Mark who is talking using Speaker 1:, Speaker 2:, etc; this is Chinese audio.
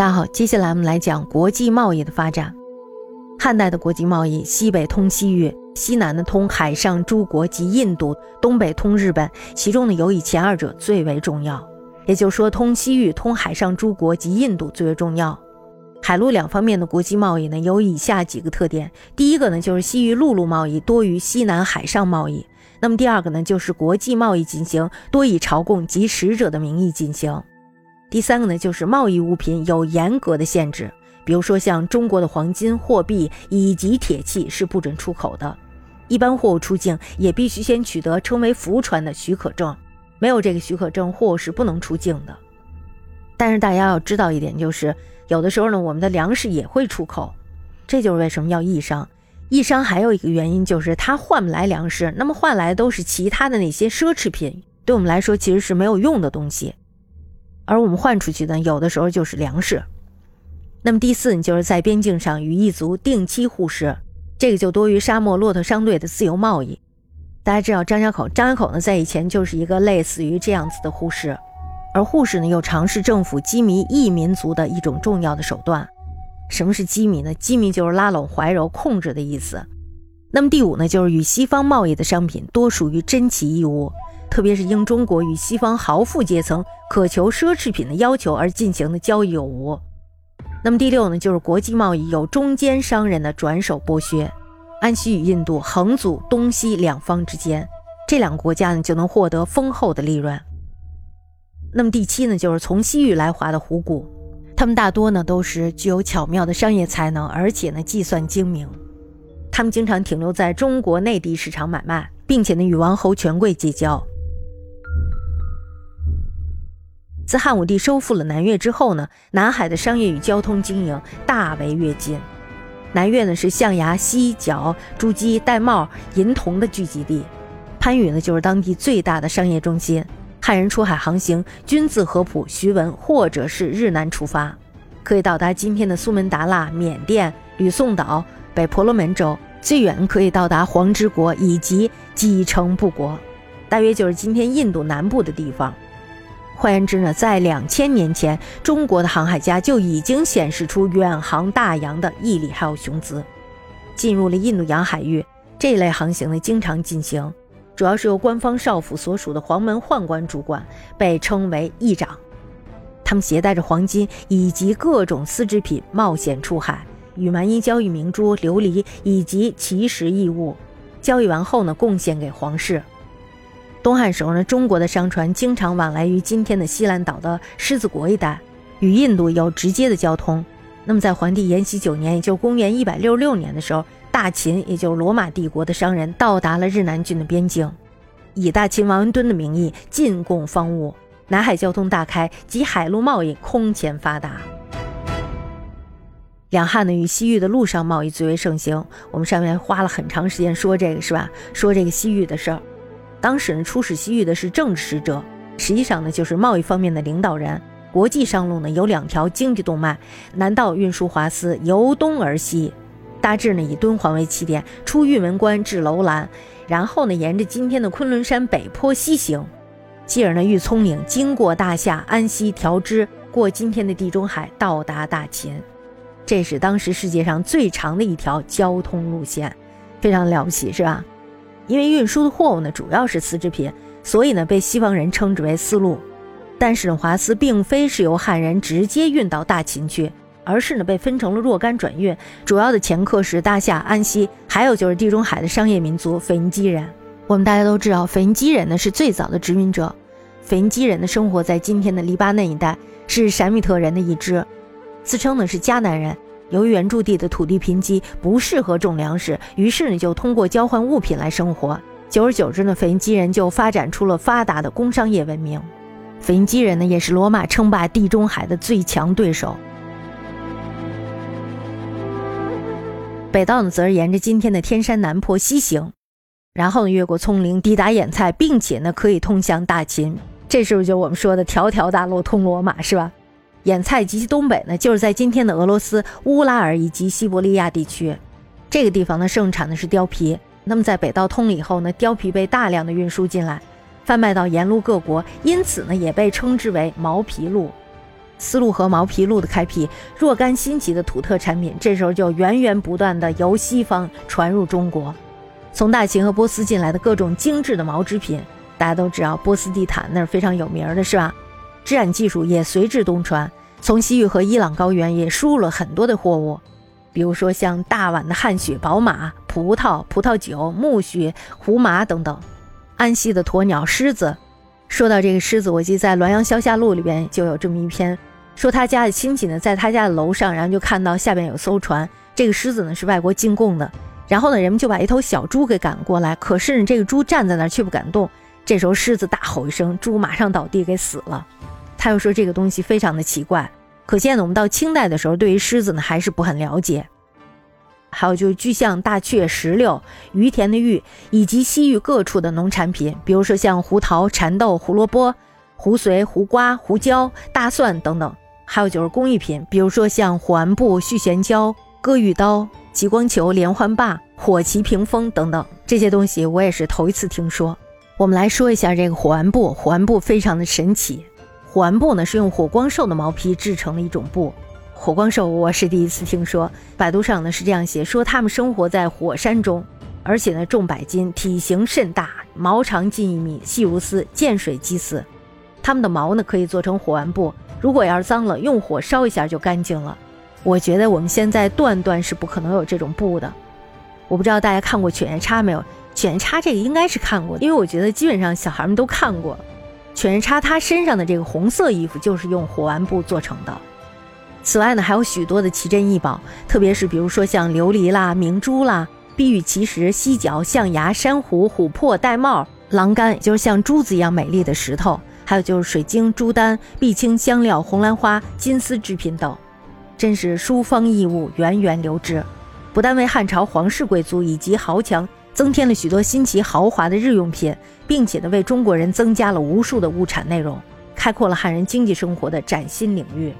Speaker 1: 大家好，接下来我们来讲国际贸易的发展。汉代的国际贸易，西北通西域，西南呢通海上诸国及印度，东北通日本，其中呢尤以前二者最为重要。也就是说，通西域、通海上诸国及印度最为重要。海陆两方面的国际贸易呢，有以下几个特点：第一个呢，就是西域陆路贸易多于西南海上贸易；那么第二个呢，就是国际贸易进行多以朝贡及使者的名义进行。第三个呢，就是贸易物品有严格的限制，比如说像中国的黄金、货币以及铁器是不准出口的，一般货物出境也必须先取得称为浮船的许可证，没有这个许可证，货物是不能出境的。但是大家要知道一点，就是有的时候呢，我们的粮食也会出口，这就是为什么要易商。易商还有一个原因就是它换不来粮食，那么换来的都是其他的那些奢侈品，对我们来说其实是没有用的东西。而我们换出去的，有的时候就是粮食。那么第四，你就是在边境上与异族定期互市，这个就多于沙漠骆驼商队的自由贸易。大家知道张家口，张家口呢在以前就是一个类似于这样子的互市，而互市呢又尝试政府羁縻异民族的一种重要的手段。什么是羁縻呢？羁縻就是拉拢、怀柔、控制的意思。那么第五呢，就是与西方贸易的商品多属于珍奇异物。特别是因中国与西方豪富阶层渴求奢侈品的要求而进行的交易有无。那么第六呢，就是国际贸易有中间商人的转手剥削，安息与印度横阻东西两方之间，这两个国家呢就能获得丰厚的利润。那么第七呢，就是从西域来华的胡古，他们大多呢都是具有巧妙的商业才能，而且呢计算精明，他们经常停留在中国内地市场买卖，并且呢与王侯权贵结交。自汉武帝收复了南越之后呢，南海的商业与交通经营大为跃进。南越呢是象牙、犀角、珠玑、玳瑁、银铜的聚集地，番禺呢就是当地最大的商业中心。汉人出海航行，均自合浦、徐闻或者是日南出发，可以到达今天的苏门答腊、缅甸、吕宋岛、北婆罗门州，最远可以到达黄之国以及几城布国，大约就是今天印度南部的地方。换言之呢，在两千年前，中国的航海家就已经显示出远航大洋的毅力还有雄姿。进入了印度洋海域，这类航行呢经常进行，主要是由官方少府所属的黄门宦官主管，被称为议长。他们携带着黄金以及各种丝织品冒险出海，与蛮夷交易明珠、琉璃以及奇石异物，交易完后呢，贡献给皇室。东汉时候呢，中国的商船经常往来于今天的西兰岛的狮子国一带，与印度有直接的交通。那么在桓帝延禧九年，也就公元一百六六年的时候，大秦也就是罗马帝国的商人到达了日南郡的边境，以大秦王恩敦的名义进贡方物，南海交通大开，及海陆贸易空前发达。两汉呢与西域的陆上贸易最为盛行。我们上面花了很长时间说这个是吧？说这个西域的事儿。当时呢，出使西域的是政治使者，实际上呢就是贸易方面的领导人。国际商路呢有两条经济动脉，南道运输华丝，由东而西，大致呢以敦煌为起点，出玉门关至楼兰，然后呢沿着今天的昆仑山北坡西行，继而呢遇葱岭，经过大夏、安西、调支，过今天的地中海，到达大秦。这是当时世界上最长的一条交通路线，非常了不起，是吧？因为运输的货物呢主要是丝织品，所以呢被西方人称之为丝路。但是，华丝并非是由汉人直接运到大秦去，而是呢被分成了若干转运，主要的前客是大夏、安息，还有就是地中海的商业民族腓尼基人。我们大家都知道，腓尼基人呢是最早的殖民者。腓尼基人呢生活在今天的黎巴嫩一带，是闪米特人的一支，自称呢是迦南人。由于原住地的土地贫瘠，不适合种粮食，于是呢就通过交换物品来生活。久而久之呢，腓尼基人就发展出了发达的工商业文明。腓尼基人呢也是罗马称霸地中海的最强对手。北道呢则是沿着今天的天山南坡西行，然后呢越过葱岭，抵达眼菜，并且呢可以通向大秦。这是不是就我们说的条条大路通罗马，是吧？眼菜及其东北呢，就是在今天的俄罗斯乌拉尔以及西伯利亚地区，这个地方呢盛产的是貂皮。那么在北道通了以后呢，貂皮被大量的运输进来，贩卖到沿路各国，因此呢也被称之为毛皮路。丝路和毛皮路的开辟，若干新奇的土特产品，这时候就源源不断的由西方传入中国。从大秦和波斯进来的各种精致的毛织品，大家都知道波斯地毯那是非常有名的，是吧？织染技术也随之东传，从西域和伊朗高原也输入了很多的货物，比如说像大碗的汗血宝马、葡萄、葡萄酒、苜蓿、胡麻等等。安息的鸵鸟、狮子。说到这个狮子，我记得在《滦阳消夏录》里边就有这么一篇，说他家的亲戚呢，在他家的楼上，然后就看到下边有艘船，这个狮子呢是外国进贡的。然后呢，人们就把一头小猪给赶过来，可是呢，这个猪站在那儿却不敢动。这时候狮子大吼一声，猪马上倒地给死了。他又说这个东西非常的奇怪。可见呢，我们到清代的时候，对于狮子呢还是不很了解。还有就是巨象、大雀、石榴、于田的玉，以及西域各处的农产品，比如说像胡桃、蚕豆、胡萝卜、胡荽、胡瓜、胡椒、大蒜等等。还有就是工艺品，比如说像环布、续弦胶、割玉刀。极光球、连环把、火旗屏风等等这些东西，我也是头一次听说。我们来说一下这个火丸布。火丸布非常的神奇。火丸布呢是用火光兽的毛皮制成的一种布。火光兽我是第一次听说。百度上呢是这样写，说它们生活在火山中，而且呢重百斤，体型甚大，毛长近一米，细如丝，见水即死。它们的毛呢可以做成火丸布，如果要是脏了，用火烧一下就干净了。我觉得我们现在断断是不可能有这种布的。我不知道大家看过《犬夜叉》没有？《犬夜叉》这个应该是看过，因为我觉得基本上小孩们都看过。犬夜叉他身上的这个红色衣服就是用火丸布做成的。此外呢，还有许多的奇珍异宝，特别是比如说像琉璃啦、明珠啦、碧玉奇石、犀角、象牙、珊瑚、琥珀、玳瑁、狼肝，也就是像珠子一样美丽的石头，还有就是水晶、朱丹、碧青香料、红兰花、金丝制品等。真是书方异物源源流之，不但为汉朝皇室贵族以及豪强增添了许多新奇豪华的日用品，并且呢为中国人增加了无数的物产内容，开阔了汉人经济生活的崭新领域。